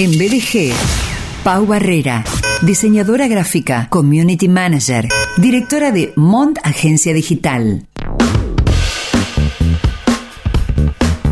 En BDG, Pau Barrera, diseñadora gráfica, community manager, directora de Mont Agencia Digital.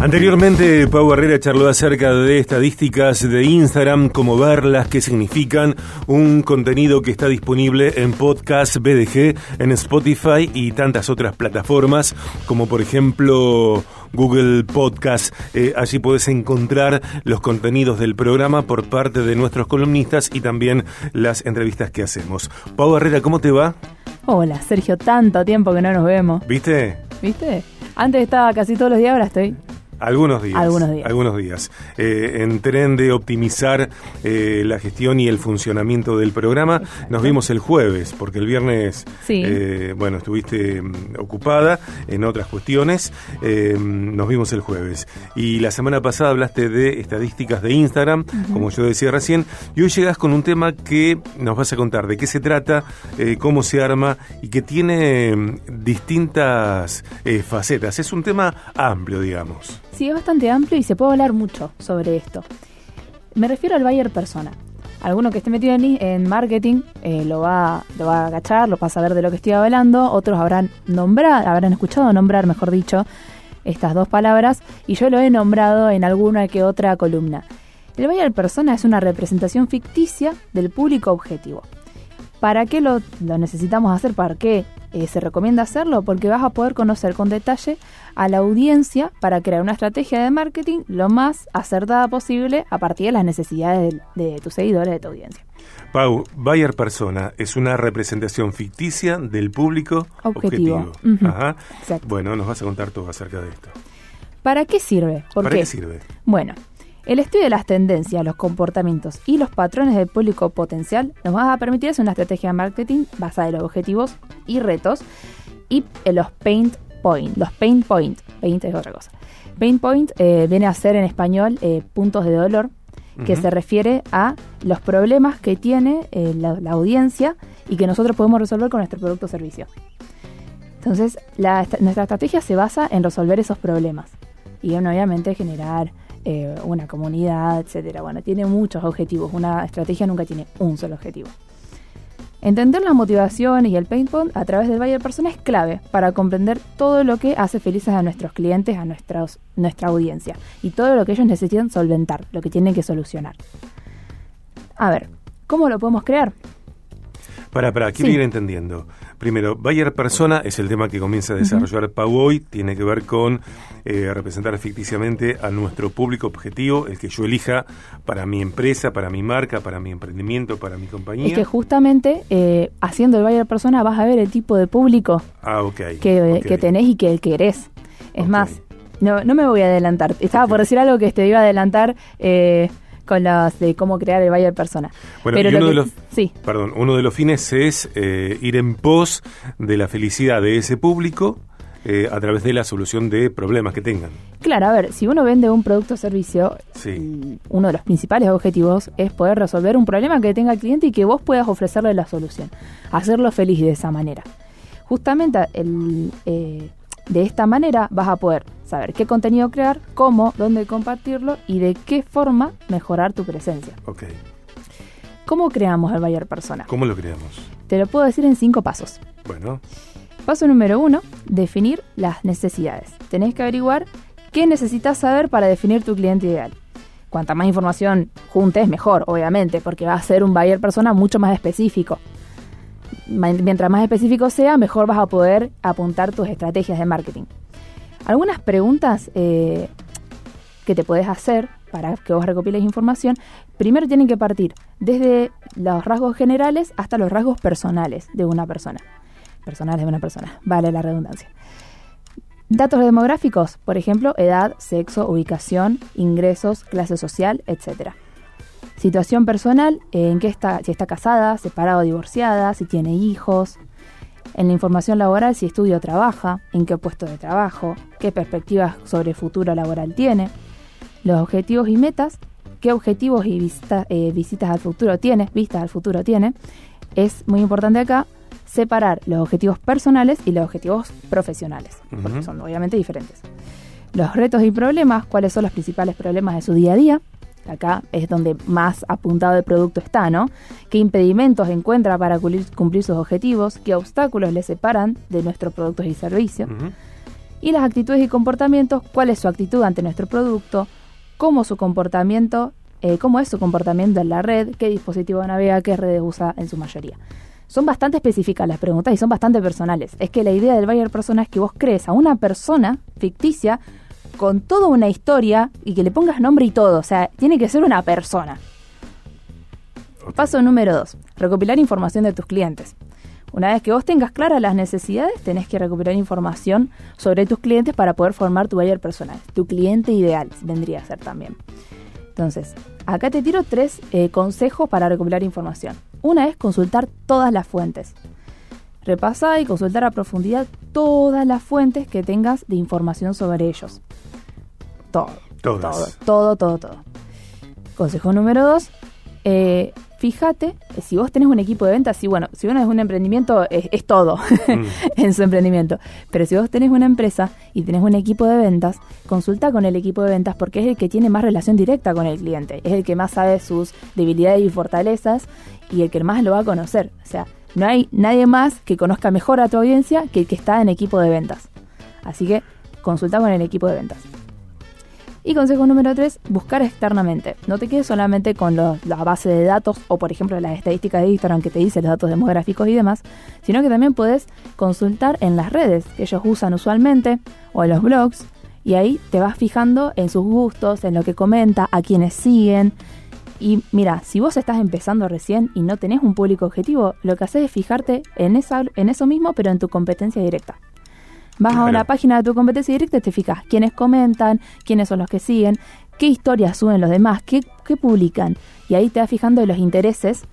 Anteriormente, Pau Barrera charló acerca de estadísticas de Instagram, cómo verlas, qué significan, un contenido que está disponible en podcast BDG, en Spotify y tantas otras plataformas, como por ejemplo Google Podcast. Eh, allí puedes encontrar los contenidos del programa por parte de nuestros columnistas y también las entrevistas que hacemos. Pau Barrera, ¿cómo te va? Hola, Sergio, tanto tiempo que no nos vemos. ¿Viste? ¿Viste? Antes estaba casi todos los días, ahora estoy algunos días. Algunos días. Algunos días. Eh, en tren de optimizar eh, la gestión y el funcionamiento del programa. Nos vimos el jueves, porque el viernes, eh, bueno, estuviste mm, ocupada en otras cuestiones. nos vimos el jueves. Y la semana pasada hablaste de estadísticas de Instagram, como yo decía recién. Y hoy llegas con un tema que nos vas a contar de qué se trata, cómo se arma y que tiene mm, distintas facetas. Es un tema amplio, digamos. Sí, es bastante amplio y se puede hablar mucho sobre esto. Me refiero al buyer persona. Alguno que esté metido en, marketing eh, lo, va, lo va a agachar, lo va a saber de lo que estoy hablando. Otros habrán nombrado, habrán escuchado nombrar, mejor dicho, estas dos palabras. Y yo lo he nombrado en alguna que otra columna. El buyer persona es una representación ficticia del público objetivo. ¿Para qué lo, necesitamos hacer? ¿Para qué eh, se recomienda hacerlo? Porque vas a poder conocer con detalle a la audiencia para crear una estrategia de marketing lo más acertada posible a partir de las necesidades de, tus seguidores, de tu audiencia. Pau, Bayer Persona es una representación ficticia del público objetivo. Ajá. Bueno, nos vas a contar todo acerca de esto. ¿Para qué sirve? ¿Para qué sirve? Bueno, el estudio de las tendencias, los comportamientos y los patrones del público potencial nos va a permitir hacer una estrategia de marketing basada en los objetivos y retos y en los pain point. Los pain point, paint es otra cosa. Pain point eh, viene a ser en español eh, puntos de dolor, que se refiere a los problemas que tiene eh, la, audiencia y que nosotros podemos resolver con nuestro producto o servicio. Entonces, nuestra estrategia se basa en resolver esos problemas y obviamente generar eh, una comunidad, etcétera. Bueno, tiene muchos objetivos. Una estrategia nunca tiene un solo objetivo. Entender las motivaciones y el paintball a través del Buyer Persona es clave para comprender todo lo que hace felices a nuestros clientes, a nuestros, nuestra audiencia y todo lo que ellos necesitan solventar, lo que tienen que solucionar. A ver, ¿cómo lo podemos crear? Para, para, quiero ir entendiendo. Primero, Bayer Persona es el tema que comienza a desarrollar Pau hoy, tiene que ver con eh, representar ficticiamente a nuestro público objetivo, el que yo elija para mi empresa, para mi marca, para mi emprendimiento, para mi compañía. Es que justamente eh, haciendo el Bayer Persona vas a ver el tipo de público ah, que, tenés y que querés. Es más, no, no me voy a adelantar. Estaba por decir algo que te iba a adelantar. Eh, con las de cómo crear el Bayer persona. Bueno, Pero uno, de los, sí. perdón, uno de los fines es eh, ir en pos de la felicidad de ese público eh, a través de la solución de problemas que tengan. Claro, a ver, si uno vende un producto o servicio, mm, uno de los principales objetivos es poder resolver un problema que tenga el cliente y que vos puedas ofrecerle la solución, hacerlo feliz de esa manera. Justamente el, eh, de esta manera vas a poder saber qué contenido crear, cómo, dónde compartirlo y de qué forma mejorar tu presencia. Ok. ¿Cómo creamos el Buyer Persona? ¿Cómo lo creamos? Te lo puedo decir en cinco pasos. Bueno. Paso número uno, definir las necesidades. Tenés que averiguar qué necesitas saber para definir tu cliente ideal. Cuanta más información juntes, mejor, obviamente, porque va a ser un buyer persona mucho más específico mientras más específico sea, mejor vas a poder apuntar tus estrategias de marketing. Algunas preguntas eh, que te puedes hacer para que vos recopiles información, primero tienen que partir desde los rasgos generales hasta los rasgos personales de una persona. Personales de una persona, vale la redundancia. Datos demográficos, por ejemplo, edad, sexo, ubicación, ingresos, clase social, etc. Situación personal, en qué está, si está casada, separada o divorciada, si tiene hijos. En la información laboral, si estudia o trabaja, en qué puesto de trabajo, qué perspectivas sobre futuro laboral tiene. Los objetivos y metas, qué objetivos y eh, visitas al futuro tiene, vistas al futuro tiene. Es muy importante acá separar los objetivos personales y los objetivos profesionales, porque son obviamente diferentes. Los retos y problemas, cuáles son los principales problemas de su día a día, acá es donde más apuntado el producto está, ¿no? ¿Qué impedimentos encuentra para cumplir, sus objetivos? ¿Qué obstáculos le separan de nuestros productos y servicios? Y las actitudes y comportamientos, ¿cuál es su actitud ante nuestro producto? ¿Cómo su comportamiento, eh, cómo es su comportamiento en la red? ¿Qué dispositivo navega? ¿Qué redes usa en su mayoría? Son bastante específicas las preguntas y son bastante personales. Es que la idea del buyer persona es que vos crees a una persona ficticia con toda una historia y que le pongas nombre y todo. O sea, tiene que ser una persona. Paso número dos. Recopilar información de tus clientes. Una vez que vos tengas claras las necesidades, tenés que recopilar información sobre tus clientes para poder formar tu buyer personal. Tu cliente ideal vendría a ser también. Entonces, acá te tiro tres eh, consejos para recopilar información. Una es consultar todas las fuentes. Repasa y consultar a profundidad todas las fuentes que tengas de información sobre ellos todo. Todo, todo, todo, todo. Consejo número dos, eh, fíjate, eh, si vos tenés un equipo de ventas, si bueno, si uno es un emprendimiento, es, todo mm. en su emprendimiento. Pero si vos tenés una empresa y tenés un equipo de ventas, consulta con el equipo de ventas porque es el que tiene más relación directa con el cliente, es el que más sabe sus debilidades y fortalezas y el que más lo va a conocer. O sea, no hay nadie más que conozca mejor a tu audiencia que el que está en equipo de ventas. Así que consulta con el equipo de ventas. Y consejo número 3, buscar externamente. No te quedes solamente con la base de datos o, por ejemplo, las estadísticas de Instagram que te dice los datos demográficos y demás, sino que también puedes consultar en las redes que ellos usan usualmente o en los blogs y ahí te vas fijando en sus gustos, en lo que comenta, a quienes siguen. Y mira, si vos estás empezando recién y no tenés un público objetivo, lo que haces es fijarte en, eso mismo, pero en tu competencia directa. Vas a una página de tu competencia directa y te fijas quiénes comentan, quiénes son los que siguen, qué historias suben los demás, qué, qué publican. Y ahí te vas fijando en los intereses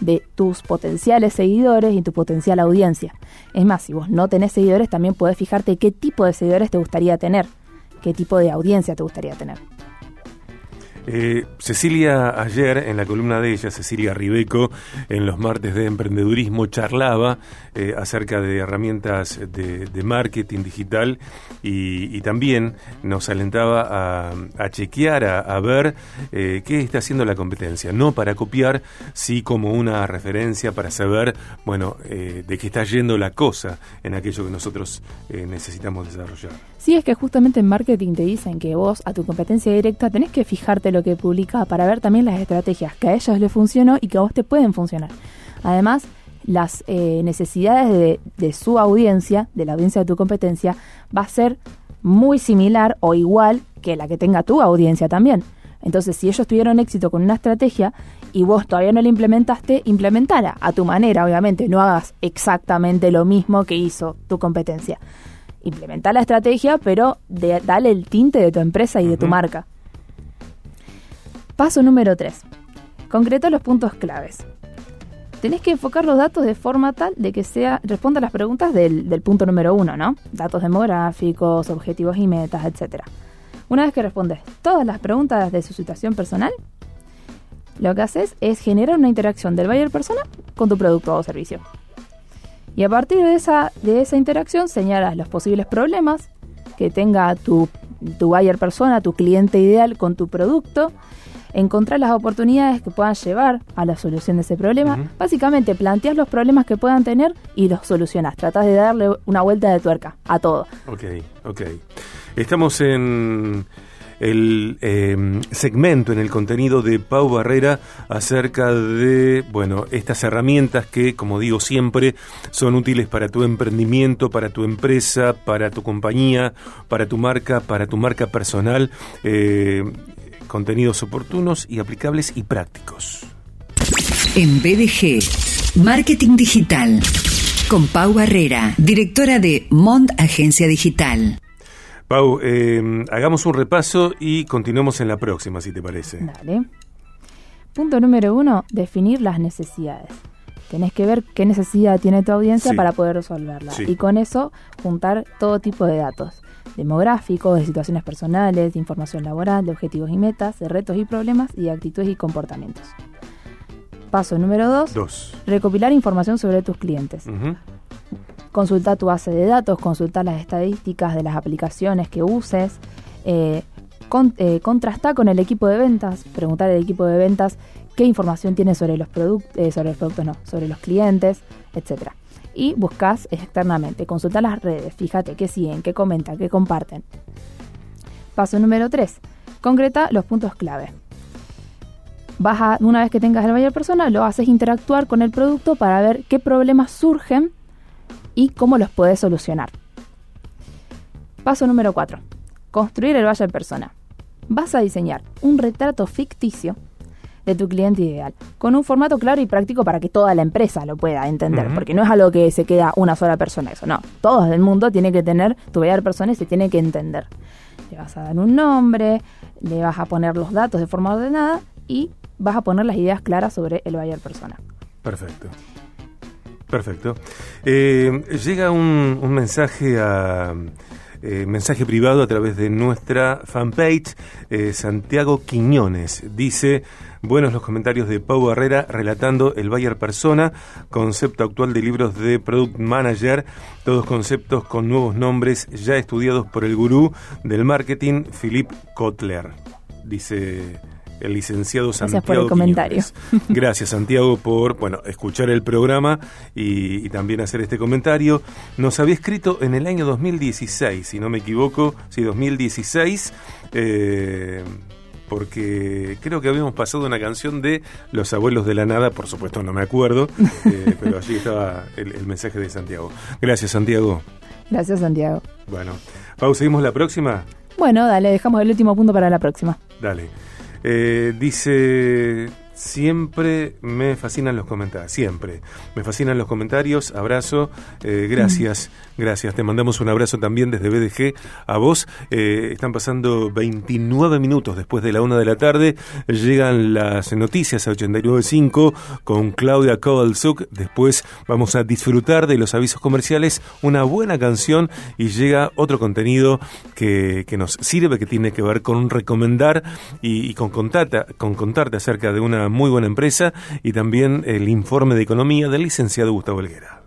de tus potenciales seguidores y tu potencial audiencia. Es más, si vos no tenés seguidores, también puedes fijarte qué tipo de seguidores te gustaría tener, qué tipo de audiencia te gustaría tener. Eh, Cecilia ayer, en la columna de ella, Cecilia Ribeco, en los martes de emprendedurismo, charlaba eh, acerca de herramientas de, marketing digital y, también nos alentaba a, chequear, a, ver eh, qué está haciendo la competencia. No para copiar, sí como una referencia para saber, bueno, de qué está yendo la cosa en aquello que nosotros necesitamos desarrollar. Sí, es que justamente en marketing te dicen que vos a tu competencia directa tenés que fijarte lo que publica para ver también las estrategias que a ellos les funcionó y que a vos te pueden funcionar. Además, las eh, necesidades de, su audiencia, de la audiencia de tu competencia, va a ser muy similar o igual que la que tenga tu audiencia también. Entonces, si ellos tuvieron éxito con una estrategia y vos todavía no la implementaste, implementala a tu manera, obviamente. No hagas exactamente lo mismo que hizo tu competencia implementa la estrategia, pero dale el tinte de tu empresa y de tu marca. Paso número 3. Concreta los puntos claves. Tenés que enfocar los datos de forma tal de que sea responda a las preguntas del, del punto número 1, ¿no? Datos demográficos, objetivos y metas, etc. Una vez que respondes todas las preguntas de su situación personal, lo que haces es generar una interacción del buyer persona con tu producto o servicio. Y a partir de esa, de esa interacción señalas los posibles problemas que tenga tu, tu buyer persona, tu cliente ideal con tu producto, encontrar las oportunidades que puedan llevar a la solución de ese problema. Básicamente planteas los problemas que puedan tener y los solucionas. Tratas de darle una vuelta de tuerca a todo. Ok, ok. Estamos en el em, segmento en el contenido de Pau Barrera acerca de, bueno, estas herramientas que, como digo siempre, son útiles para tu emprendimiento, para tu empresa, para tu compañía, para tu marca, para tu marca personal. Eh, contenidos oportunos y aplicables y prácticos. En BDG, Marketing Digital, con Pau Barrera, directora de Mont Agencia Digital. Pau, eh, hagamos un repaso y continuemos en la próxima, si te parece. Dale. Punto número uno, definir las necesidades. Tenés que ver qué necesidad tiene tu audiencia para poder resolverla. Y con eso juntar todo tipo de datos. Demográficos, de situaciones personales, de información laboral, de objetivos y metas, de retos y problemas y de actitudes y comportamientos. Paso número dos, recopilar información sobre tus clientes. Consulta tu base de datos, consulta las estadísticas de las aplicaciones que uses, eh, Con, eh, contrasta con el equipo de ventas, preguntar al equipo de ventas qué información tiene sobre los eh, sobre los productos no, sobre los clientes, etcétera. Y buscas externamente, consulta las redes, fíjate qué siguen, qué comentan, qué comparten. Paso número 3. Concreta los puntos clave. Vas una vez que tengas el buyer persona, lo haces interactuar con el producto para ver qué problemas surgen y cómo los puedes solucionar. Paso número 4. Construir el buyer persona. Vas a diseñar un retrato ficticio de tu cliente ideal, con un formato claro y práctico para que toda la empresa lo pueda entender, porque no es algo que se queda una sola persona, eso no, todo el mundo tiene que tener, tu buyer persona y se tiene que entender. Le vas a dar un nombre, le vas a poner los datos de forma ordenada y vas a poner las ideas claras sobre el buyer persona. Perfecto. Perfecto. Eh, llega un, mensaje a eh, mensaje privado a través de nuestra fanpage. Eh, Santiago Quiñones dice: Buenos los comentarios de Pau Herrera relatando el Bayer Persona, concepto actual de libros de Product Manager, todos conceptos con nuevos nombres ya estudiados por el gurú del marketing, Philip Kotler. Dice el licenciado Santiago. Gracias por el comentario. Gracias, Santiago, por bueno, escuchar el programa y, también hacer este comentario. Nos había escrito en el año 2016, si no me equivoco, sí, 2016. Eh, porque creo que habíamos pasado una canción de Los Abuelos de la Nada, por supuesto no me acuerdo, eh, pero allí estaba el, mensaje de Santiago. Gracias, Santiago. Gracias, Santiago. Bueno, Pau, ¿seguimos la próxima? Bueno, dale, dejamos el último punto para la próxima. Dale. Eh, dice, siempre me fascinan los comentarios, siempre. Me fascinan los comentarios, abrazo, eh, gracias. Gracias, te mandamos un abrazo también desde BDG a vos. Eh, están pasando 29 minutos después de la una de la tarde. Llegan las noticias a 89.5 con Claudia Kovalzuk. Después vamos a disfrutar de los avisos comerciales, una buena canción y llega otro contenido que, nos sirve, que tiene que ver con recomendar y, con, contarte, con contarte acerca de una muy buena empresa y también el informe de economía del licenciado Gustavo Helguera.